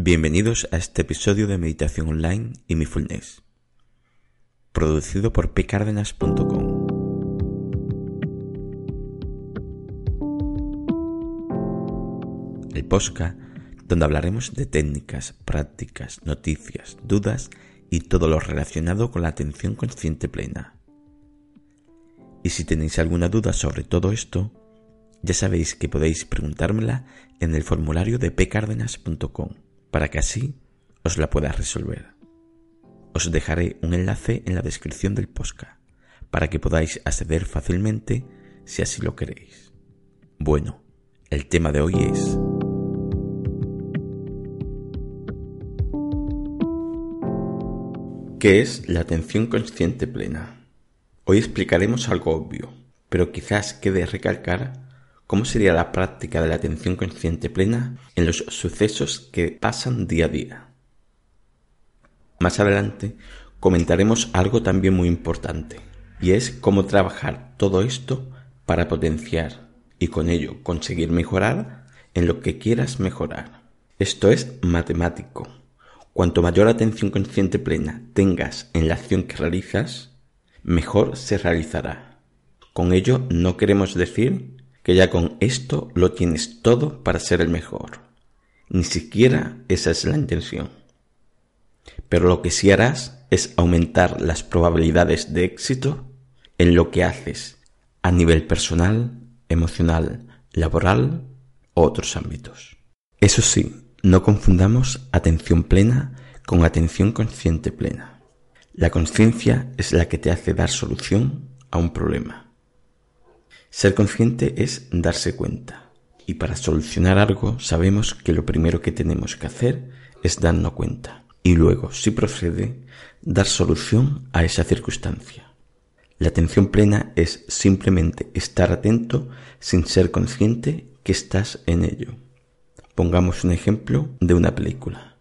Bienvenidos a este episodio de Meditación Online y Mindfulness, producido por pcardenas.com. El Posca, donde hablaremos de técnicas, prácticas, noticias, dudas y todo lo relacionado con la atención consciente plena. Y si tenéis alguna duda sobre todo esto, ya sabéis que podéis preguntármela en el formulario de pcardenas.com para que así os la pueda resolver. Os dejaré un enlace en la descripción del podcast para que podáis acceder fácilmente si así lo queréis. Bueno, el tema de hoy es ¿Qué es la atención consciente plena? Hoy explicaremos algo obvio, pero quizás quede recalcar cómo sería la práctica de la atención consciente plena en los sucesos que pasan día a día. Más adelante comentaremos algo también muy importante, y es cómo trabajar todo esto para potenciar y con ello conseguir mejorar en lo que quieras mejorar. Esto es matemático. Cuanto mayor atención consciente plena tengas en la acción que realizas, mejor se realizará. Con ello no queremos decir que ya con esto lo tienes todo para ser el mejor. Ni siquiera esa es la intención. Pero lo que sí harás es aumentar las probabilidades de éxito en lo que haces a nivel personal, emocional, laboral o otros ámbitos. Eso sí, no confundamos atención plena con atención consciente plena. La conciencia es la que te hace dar solución a un problema. Ser consciente es darse cuenta. Y para solucionar algo sabemos que lo primero que tenemos que hacer es darnos cuenta. Y luego, si procede, dar solución a esa circunstancia. La atención plena es simplemente estar atento sin ser consciente que estás en ello. Pongamos un ejemplo de una película.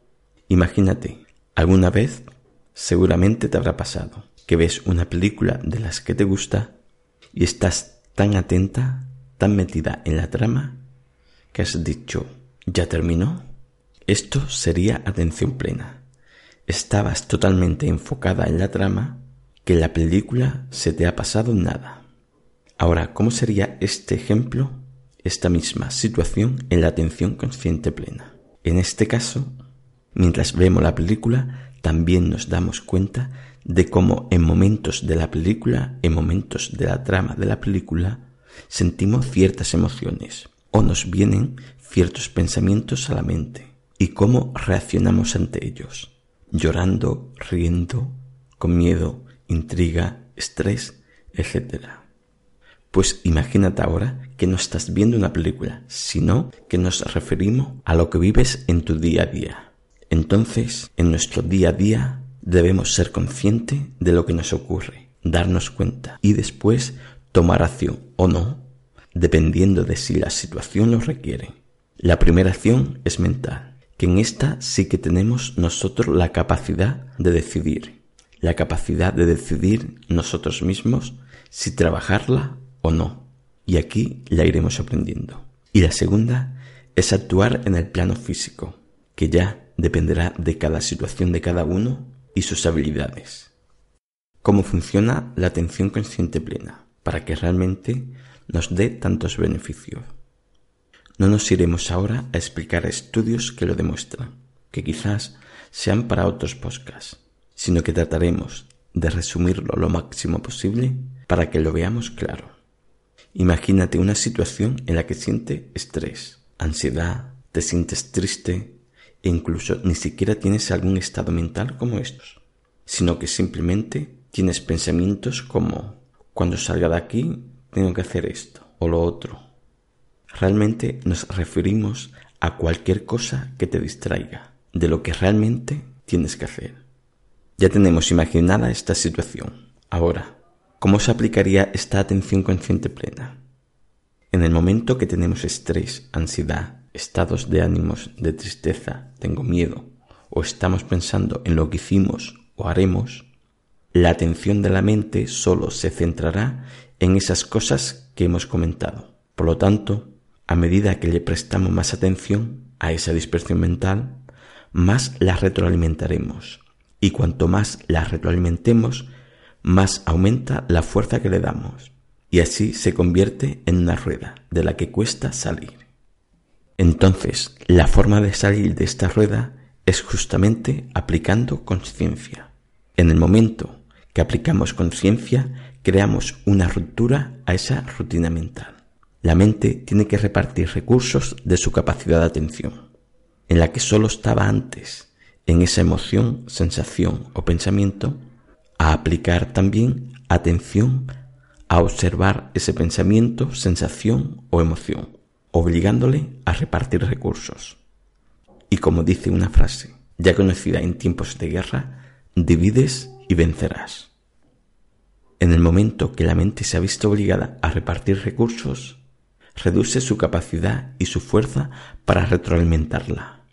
Imagínate, alguna vez seguramente te habrá pasado que ves una película de las que te gusta y estás tan atenta, tan metida en la trama, que has dicho, ¿ya terminó? Esto sería atención plena. Estabas totalmente enfocada en la trama que la película se te ha pasado nada. Ahora, ¿cómo sería este ejemplo, esta misma situación en la atención consciente plena? En este caso, mientras vemos la película, también nos damos cuenta de cómo en momentos de la película, en momentos de la trama de la película, sentimos ciertas emociones o nos vienen ciertos pensamientos a la mente y cómo reaccionamos ante ellos, llorando, riendo, con miedo, intriga, estrés, etc. Pues imagínate ahora que no estás viendo una película, sino que nos referimos a lo que vives en tu día a día. Entonces, en nuestro día a día debemos ser conscientes de lo que nos ocurre, darnos cuenta y después tomar acción o no, dependiendo de si la situación lo requiere. La primera acción es mental, que en esta sí que tenemos nosotros la capacidad de decidir, la capacidad de decidir nosotros mismos si trabajarla o no. Y aquí la iremos aprendiendo. Y la segunda es actuar en el plano físico, que ya dependerá de cada situación de cada uno y sus habilidades. ¿Cómo funciona la atención consciente plena? Para que realmente nos dé tantos beneficios. No nos iremos ahora a explicar estudios que lo demuestran, que quizás sean para otros podcasts, sino que trataremos de resumirlo lo máximo posible para que lo veamos claro. Imagínate una situación en la que sientes estrés, ansiedad, te sientes triste, e incluso ni siquiera tienes algún estado mental como estos, sino que simplemente tienes pensamientos como cuando salga de aquí tengo que hacer esto o lo otro. Realmente nos referimos a cualquier cosa que te distraiga, de lo que realmente tienes que hacer. Ya tenemos imaginada esta situación. Ahora, ¿cómo se aplicaría esta atención consciente plena? En el momento que tenemos estrés, ansiedad, estados de ánimos de tristeza, tengo miedo, o estamos pensando en lo que hicimos o haremos, la atención de la mente solo se centrará en esas cosas que hemos comentado. Por lo tanto, a medida que le prestamos más atención a esa dispersión mental, más la retroalimentaremos. Y cuanto más la retroalimentemos, más aumenta la fuerza que le damos. Y así se convierte en una rueda de la que cuesta salir. Entonces, la forma de salir de esta rueda es justamente aplicando conciencia. En el momento que aplicamos conciencia, creamos una ruptura a esa rutina mental. La mente tiene que repartir recursos de su capacidad de atención, en la que solo estaba antes, en esa emoción, sensación o pensamiento, a aplicar también atención a observar ese pensamiento, sensación o emoción, obligándole a repartir recursos. Y como dice una frase ya conocida en tiempos de guerra, divides y vencerás. En el momento que la mente se ha visto obligada a repartir recursos, reduce su capacidad y su fuerza para retroalimentarla.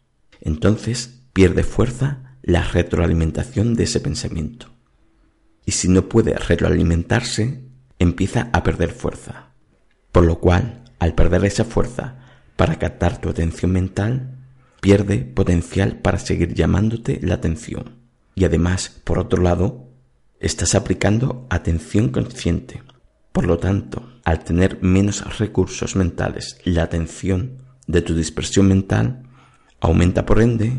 Entonces pierde fuerza la retroalimentación de ese pensamiento. Y si no puede retroalimentarse, empieza a perder fuerza. Por lo cual, al perder esa fuerza para captar tu atención mental, pierde potencial para seguir llamándote la atención. Y además, por otro lado, estás aplicando atención consciente. Por lo tanto, al tener menos recursos mentales, la atención de tu dispersión mental aumenta por ende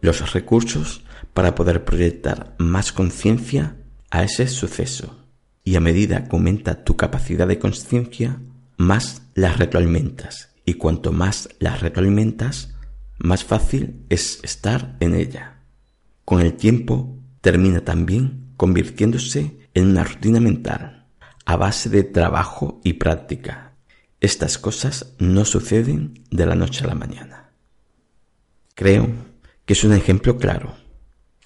los recursos para poder proyectar más conciencia a ese suceso. Y a medida que aumenta tu capacidad de conciencia, más la retroalimentas. Y cuanto más la retroalimentas, más fácil es estar en ella. Con el tiempo termina también convirtiéndose en una rutina mental, a base de trabajo y práctica. Estas cosas no suceden de la noche a la mañana. Creo que es un ejemplo claro.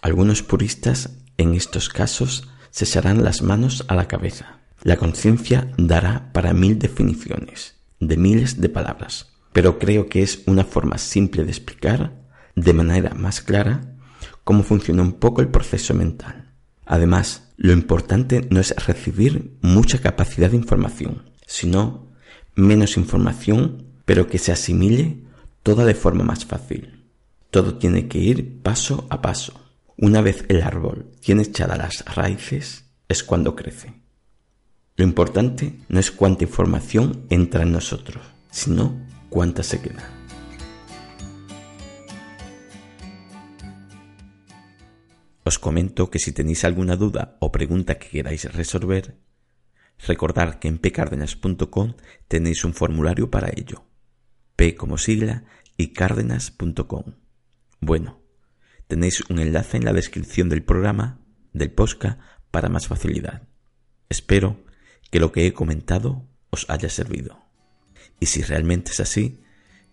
Algunos puristas en estos casos se echarán las manos a la cabeza. La conciencia dará para mil definiciones, de miles de palabras pero creo que es una forma simple de explicar de manera más clara cómo funciona un poco el proceso mental. Además, lo importante no es recibir mucha capacidad de información, sino menos información, pero que se asimile toda de forma más fácil. Todo tiene que ir paso a paso. Una vez el árbol tiene echadas las raíces, es cuando crece. Lo importante no es cuánta información entra en nosotros, sino cuánta se queda. Os comento que si tenéis alguna duda o pregunta que queráis resolver, recordad que en pcardenas.com tenéis un formulario para ello. P como sigla y cárdenas.com. Bueno, tenéis un enlace en la descripción del programa, del posca para más facilidad. Espero que lo que he comentado os haya servido. Y si realmente es así,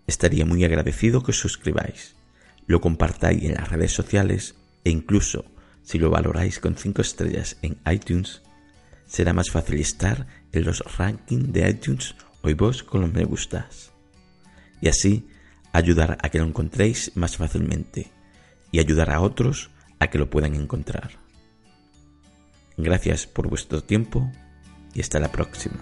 estaría muy agradecido que os suscribáis, lo compartáis en las redes sociales e incluso si lo valoráis con 5 estrellas en iTunes, será más fácil estar en los rankings de iTunes o vos con los me gustas. Y así ayudar a que lo encontréis más fácilmente y ayudar a otros a que lo puedan encontrar. Gracias por vuestro tiempo y hasta la próxima.